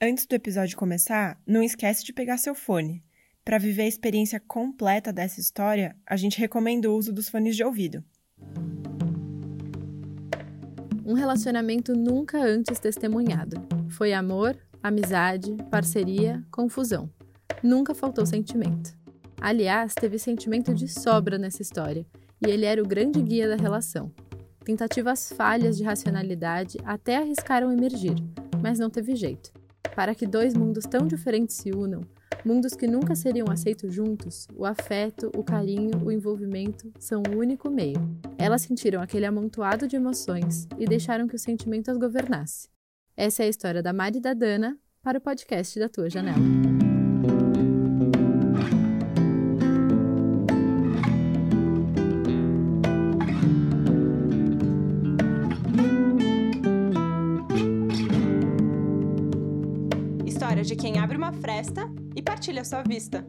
Antes do episódio começar, não esquece de pegar seu fone. Para viver a experiência completa dessa história, a gente recomenda o uso dos fones de ouvido. Um relacionamento nunca antes testemunhado. Foi amor, amizade, parceria, confusão. Nunca faltou sentimento. Aliás, teve sentimento de sobra nessa história, e ele era o grande guia da relação. Tentativas falhas de racionalidade até arriscaram emergir, mas não teve jeito. Para que dois mundos tão diferentes se unam, mundos que nunca seriam aceitos juntos, o afeto, o carinho, o envolvimento são o único meio. Elas sentiram aquele amontoado de emoções e deixaram que o sentimento as governasse. Essa é a história da Mari e da Dana para o podcast da Tua Janela. Partilha sua vista.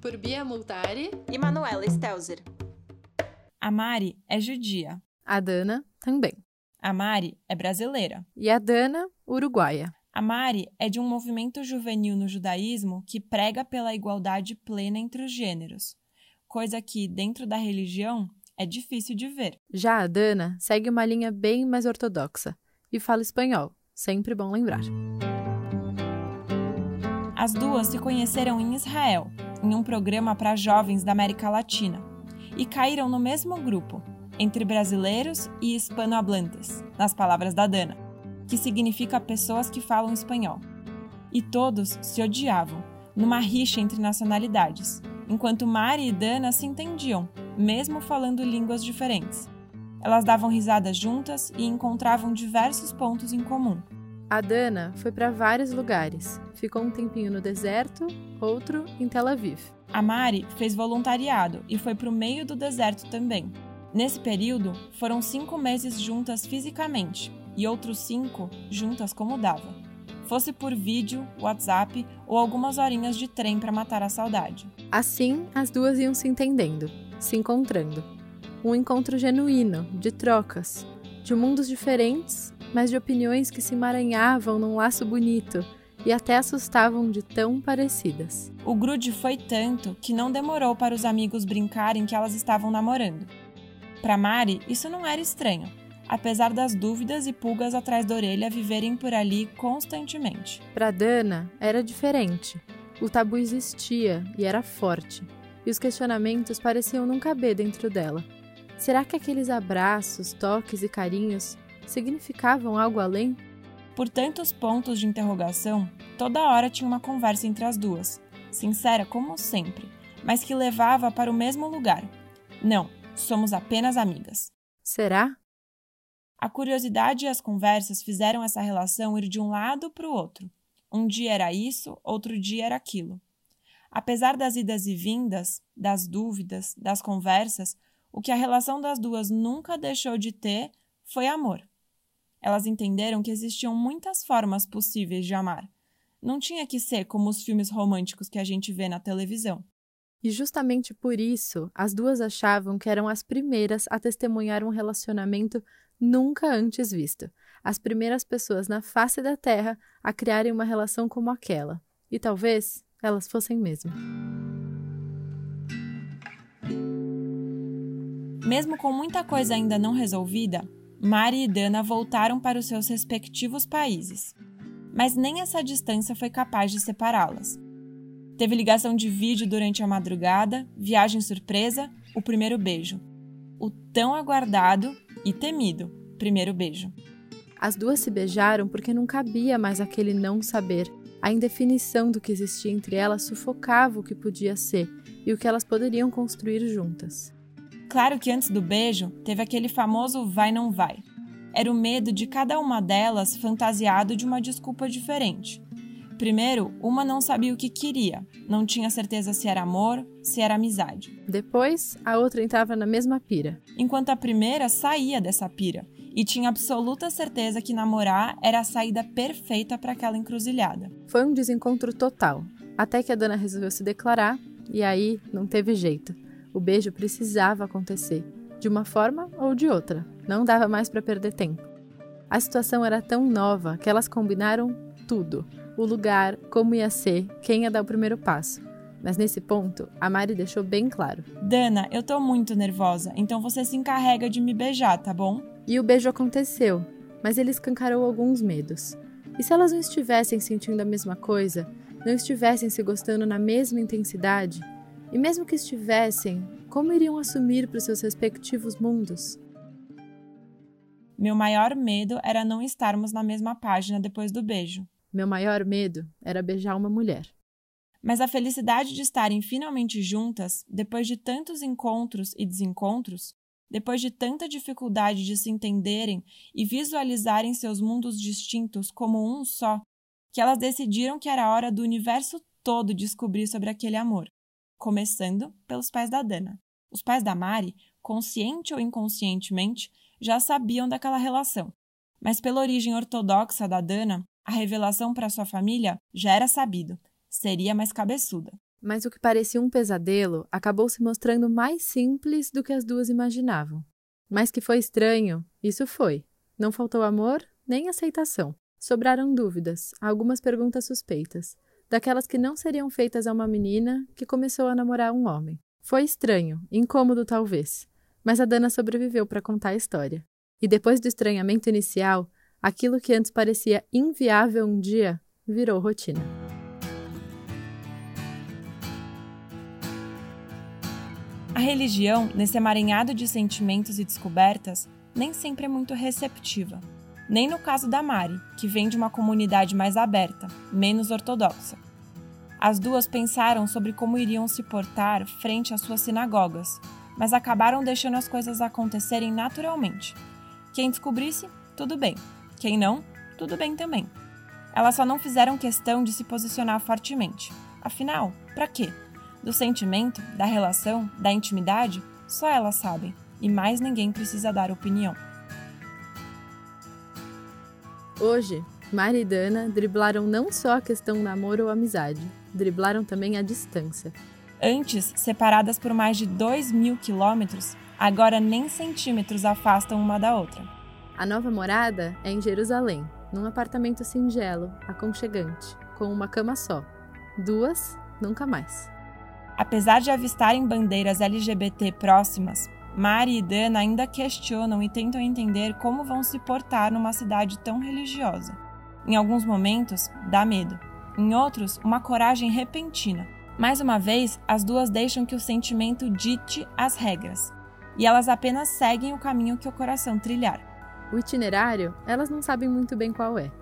Por Bia Multari e Manuela Stelzer. A Mari é judia. A Dana também. A Mari é brasileira. E a Dana, uruguaia. A Mari é de um movimento juvenil no judaísmo que prega pela igualdade plena entre os gêneros, coisa que, dentro da religião, é difícil de ver. Já a Dana segue uma linha bem mais ortodoxa e fala espanhol, sempre bom lembrar. As duas se conheceram em Israel, em um programa para jovens da América Latina, e caíram no mesmo grupo, entre brasileiros e hispanohablantes, nas palavras da Dana, que significa pessoas que falam espanhol. E todos se odiavam, numa rixa entre nacionalidades, enquanto Mari e Dana se entendiam, mesmo falando línguas diferentes. Elas davam risadas juntas e encontravam diversos pontos em comum. A Dana foi para vários lugares. Ficou um tempinho no deserto, outro em Tel Aviv. A Mari fez voluntariado e foi para o meio do deserto também. Nesse período, foram cinco meses juntas fisicamente e outros cinco juntas como dava. Fosse por vídeo, WhatsApp ou algumas horinhas de trem para matar a saudade. Assim, as duas iam se entendendo, se encontrando. Um encontro genuíno, de trocas, de mundos diferentes, mas de opiniões que se emaranhavam num laço bonito e até assustavam de tão parecidas. O grude foi tanto que não demorou para os amigos brincarem que elas estavam namorando. Para Mari, isso não era estranho, apesar das dúvidas e pulgas atrás da orelha viverem por ali constantemente. Para Dana, era diferente. O tabu existia e era forte, e os questionamentos pareciam não caber dentro dela. Será que aqueles abraços, toques e carinhos significavam algo além? Por tantos pontos de interrogação, toda hora tinha uma conversa entre as duas, sincera como sempre, mas que levava para o mesmo lugar. Não, somos apenas amigas. Será? A curiosidade e as conversas fizeram essa relação ir de um lado para o outro. Um dia era isso, outro dia era aquilo. Apesar das idas e vindas, das dúvidas, das conversas, o que a relação das duas nunca deixou de ter foi amor. Elas entenderam que existiam muitas formas possíveis de amar. Não tinha que ser como os filmes românticos que a gente vê na televisão. E justamente por isso, as duas achavam que eram as primeiras a testemunhar um relacionamento nunca antes visto. As primeiras pessoas na face da Terra a criarem uma relação como aquela. E talvez elas fossem mesmo. Mesmo com muita coisa ainda não resolvida, Mari e Dana voltaram para os seus respectivos países. Mas nem essa distância foi capaz de separá-las. Teve ligação de vídeo durante a madrugada, viagem surpresa, o primeiro beijo. O tão aguardado e temido primeiro beijo. As duas se beijaram porque não cabia mais aquele não saber. A indefinição do que existia entre elas sufocava o que podia ser e o que elas poderiam construir juntas. Claro que antes do beijo teve aquele famoso vai não vai. Era o medo de cada uma delas fantasiado de uma desculpa diferente. Primeiro, uma não sabia o que queria, não tinha certeza se era amor, se era amizade. Depois, a outra entrava na mesma pira. Enquanto a primeira saía dessa pira e tinha absoluta certeza que namorar era a saída perfeita para aquela encruzilhada. Foi um desencontro total, até que a dona resolveu se declarar e aí não teve jeito. O beijo precisava acontecer, de uma forma ou de outra. Não dava mais para perder tempo. A situação era tão nova que elas combinaram tudo o lugar, como ia ser, quem ia dar o primeiro passo. Mas nesse ponto, a Mari deixou bem claro. Dana, eu tô muito nervosa, então você se encarrega de me beijar, tá bom? E o beijo aconteceu, mas ele escancarou alguns medos. E se elas não estivessem sentindo a mesma coisa, não estivessem se gostando na mesma intensidade, e mesmo que estivessem, como iriam assumir para os seus respectivos mundos? Meu maior medo era não estarmos na mesma página depois do beijo. Meu maior medo era beijar uma mulher. Mas a felicidade de estarem finalmente juntas, depois de tantos encontros e desencontros, depois de tanta dificuldade de se entenderem e visualizarem seus mundos distintos como um só, que elas decidiram que era hora do universo todo descobrir sobre aquele amor, começando pelos pais da Dana. Os pais da Mari, consciente ou inconscientemente, já sabiam daquela relação, mas pela origem ortodoxa da Dana, a revelação para sua família já era sabido. Seria mais cabeçuda. Mas o que parecia um pesadelo acabou se mostrando mais simples do que as duas imaginavam. Mas que foi estranho, isso foi. Não faltou amor nem aceitação. Sobraram dúvidas, algumas perguntas suspeitas, daquelas que não seriam feitas a uma menina que começou a namorar um homem. Foi estranho, incômodo talvez, mas a Dana sobreviveu para contar a história. E depois do estranhamento inicial, aquilo que antes parecia inviável um dia virou rotina. A religião, nesse emaranhado de sentimentos e descobertas, nem sempre é muito receptiva. Nem no caso da Mari, que vem de uma comunidade mais aberta, menos ortodoxa. As duas pensaram sobre como iriam se portar frente às suas sinagogas, mas acabaram deixando as coisas acontecerem naturalmente. Quem descobrisse, tudo bem. Quem não, tudo bem também. Elas só não fizeram questão de se posicionar fortemente. Afinal, para quê? Do sentimento, da relação, da intimidade, só elas sabem, e mais ninguém precisa dar opinião. Hoje, Mari e Dana driblaram não só a questão namoro ou amizade, driblaram também a distância. Antes, separadas por mais de 2 mil quilômetros, agora nem centímetros afastam uma da outra. A nova morada é em Jerusalém, num apartamento singelo, aconchegante, com uma cama só. Duas, nunca mais. Apesar de avistarem bandeiras LGBT próximas, Mari e Dana ainda questionam e tentam entender como vão se portar numa cidade tão religiosa. Em alguns momentos, dá medo. Em outros, uma coragem repentina mais uma vez, as duas deixam que o sentimento dite as regras, e elas apenas seguem o caminho que o coração trilhar. O itinerário, elas não sabem muito bem qual é.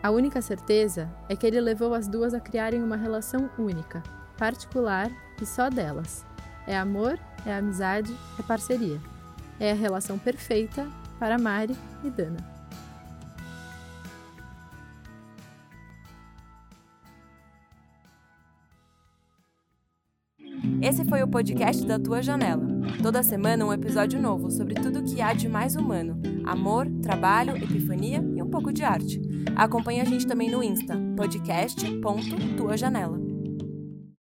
A única certeza é que ele levou as duas a criarem uma relação única, particular e só delas. É amor, é amizade, é parceria. É a relação perfeita para Mari e Dana. Esse foi o podcast da Tua Janela. Toda semana um episódio novo sobre tudo que há de mais humano: amor, trabalho, epifania e um pouco de arte. Acompanhe a gente também no Insta, podcast.tuajanela.